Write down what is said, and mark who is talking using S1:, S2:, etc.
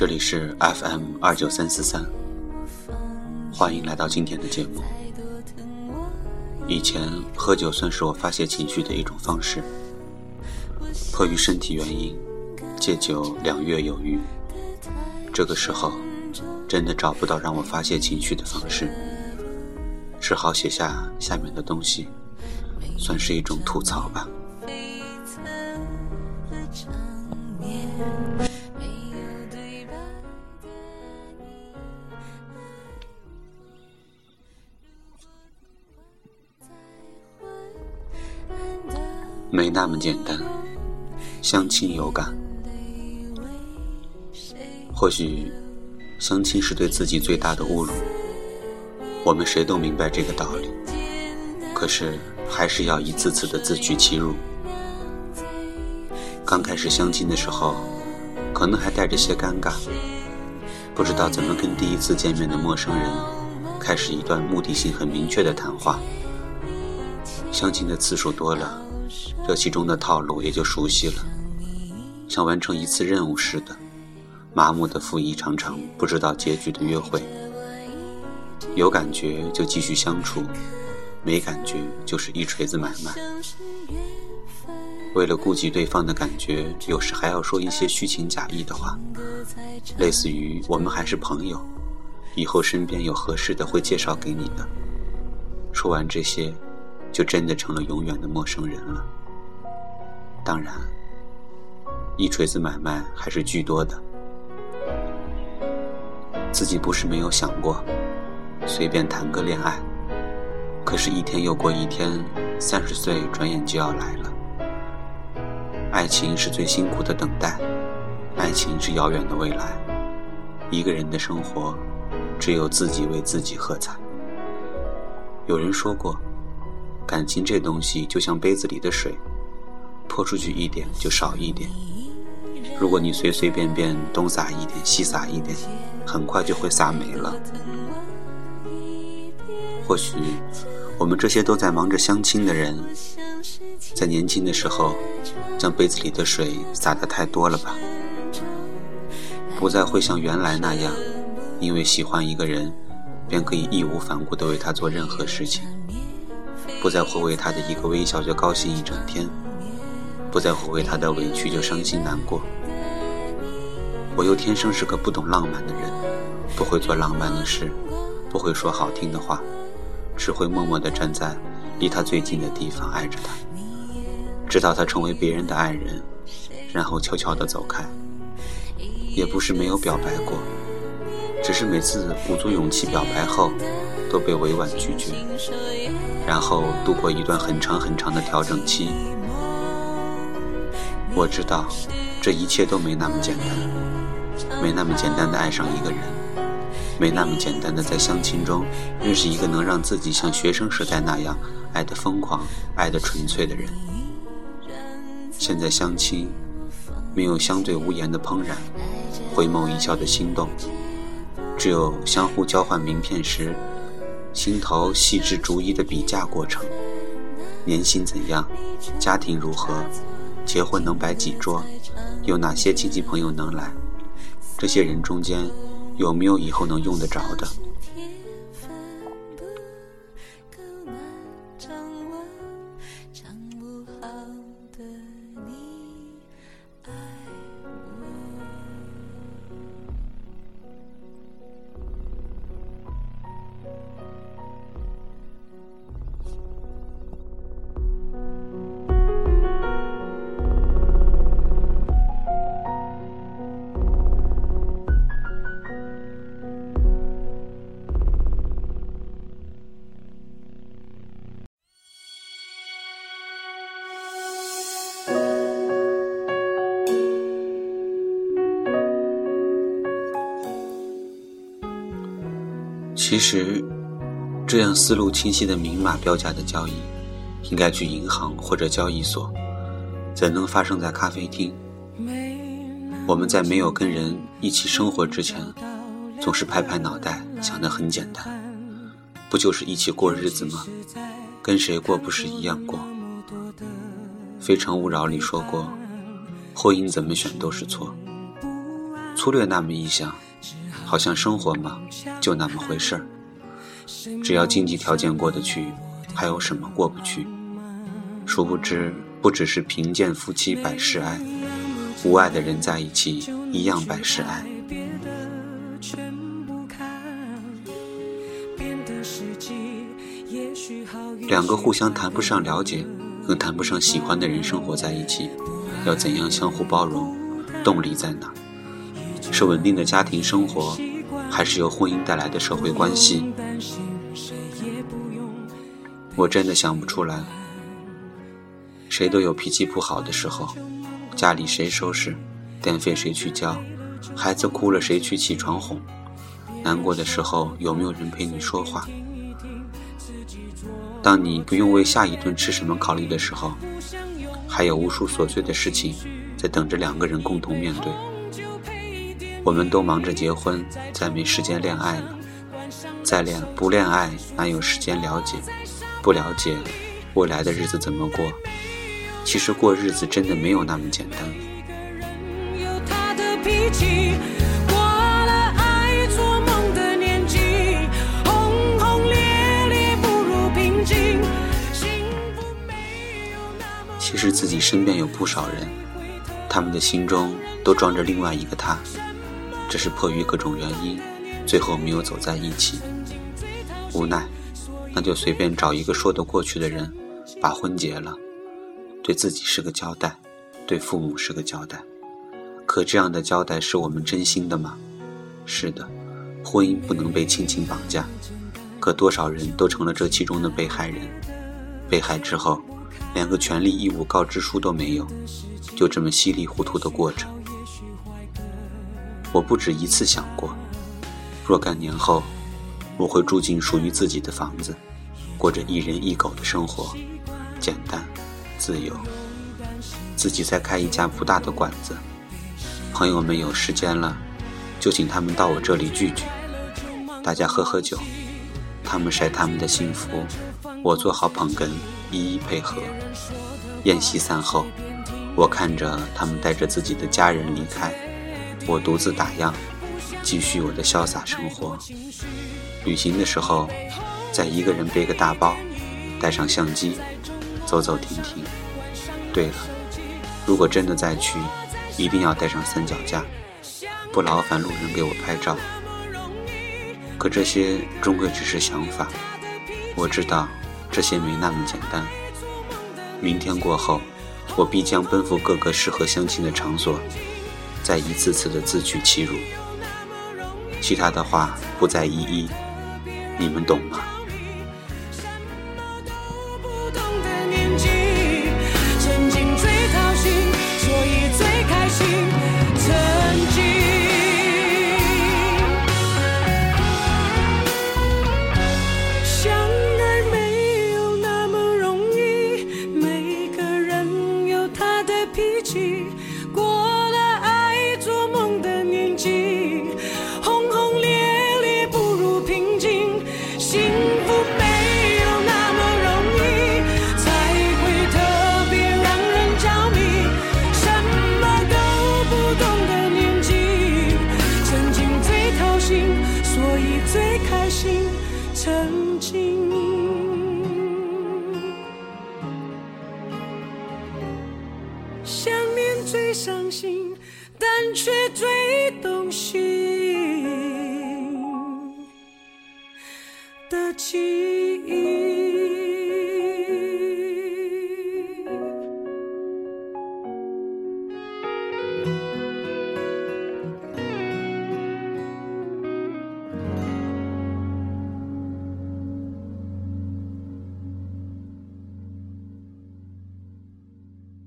S1: 这里是 FM 二九三四三，欢迎来到今天的节目。以前喝酒算是我发泄情绪的一种方式，迫于身体原因，戒酒两月有余。这个时候，真的找不到让我发泄情绪的方式，只好写下下面的东西，算是一种吐槽吧。没那么简单，相亲有感。或许，相亲是对自己最大的侮辱。我们谁都明白这个道理，可是还是要一次次的自取其辱。刚开始相亲的时候，可能还带着些尴尬，不知道怎么跟第一次见面的陌生人开始一段目的性很明确的谈话。相亲的次数多了。这其中的套路也就熟悉了，像完成一次任务似的，麻木的赴一场场不知道结局的约会。有感觉就继续相处，没感觉就是一锤子买卖。为了顾及对方的感觉，有时还要说一些虚情假意的话，类似于“我们还是朋友，以后身边有合适的会介绍给你的”。说完这些。就真的成了永远的陌生人了。当然，一锤子买卖还是居多的。自己不是没有想过，随便谈个恋爱。可是，一天又过一天，三十岁转眼就要来了。爱情是最辛苦的等待，爱情是遥远的未来。一个人的生活，只有自己为自己喝彩。有人说过。感情这东西就像杯子里的水，泼出去一点就少一点。如果你随随便便东撒一点西撒一点，很快就会撒没了。或许我们这些都在忙着相亲的人，在年轻的时候将杯子里的水洒得太多了吧？不再会像原来那样，因为喜欢一个人，便可以义无反顾地为他做任何事情。不再会为他的一个微笑就高兴一整天，不再会为他的委屈就伤心难过。我又天生是个不懂浪漫的人，不会做浪漫的事，不会说好听的话，只会默默地站在离他最近的地方爱着他，直到他成为别人的爱人，然后悄悄地走开。也不是没有表白过，只是每次鼓足勇气表白后，都被委婉拒绝。然后度过一段很长很长的调整期。我知道，这一切都没那么简单，没那么简单的爱上一个人，没那么简单的在相亲中认识一个能让自己像学生时代那样爱得疯狂、爱得纯粹的人。现在相亲，没有相对无言的怦然，回眸一笑的心动，只有相互交换名片时。心头细致逐一的比价过程，年薪怎样，家庭如何，结婚能摆几桌，有哪些亲戚朋友能来，这些人中间有没有以后能用得着的？其实，这样思路清晰的明码标价的交易，应该去银行或者交易所，怎能发生在咖啡厅？我们在没有跟人一起生活之前，总是拍拍脑袋想的很简单，不就是一起过日子吗？跟谁过不是一样过？《非诚勿扰》里说过，婚姻怎么选都是错，粗略那么一想，好像生活嘛，就那么回事儿。只要经济条件过得去，还有什么过不去？殊不知，不只是贫贱夫妻百事哀，无爱的人在一起一样百事哀。两个互相谈不上了解，更谈不上喜欢的人生活在一起，要怎样相互包容？动力在哪？是稳定的家庭生活，还是由婚姻带来的社会关系？我真的想不出来。谁都有脾气不好的时候，家里谁收拾，电费谁去交，孩子哭了谁去起床哄，难过的时候有没有人陪你说话？当你不用为下一顿吃什么考虑的时候，还有无数琐碎的事情在等着两个人共同面对。我们都忙着结婚，再没时间恋爱了。再恋不恋爱，哪有时间了解？不了解，未来的日子怎么过？其实过日子真的没有那么简单。其实自己身边有不少人，他们的心中都装着另外一个他，只是迫于各种原因，最后没有走在一起。无奈，那就随便找一个说得过去的人，把婚结了，对自己是个交代，对父母是个交代。可这样的交代是我们真心的吗？是的，婚姻不能被亲情绑架。可多少人都成了这其中的被害人，被害之后。连个权利义务告知书都没有，就这么稀里糊涂的过着。我不止一次想过，若干年后，我会住进属于自己的房子，过着一人一狗的生活，简单、自由。自己再开一家不大的馆子，朋友们有时间了，就请他们到我这里聚聚，大家喝喝酒，他们晒他们的幸福，我做好捧哏。一一配合。宴席散后，我看着他们带着自己的家人离开，我独自打烊，继续我的潇洒生活。旅行的时候，再一个人背个大包，带上相机，走走停停。对了，如果真的再去，一定要带上三脚架，不劳烦路人给我拍照。可这些终归只是想法，我知道。这些没那么简单。明天过后，我必将奔赴各个适合相亲的场所，再一次次的自取其辱。其他的话不再一一，你们懂吗？曾经。
S2: 想念最伤心但却最动心的情。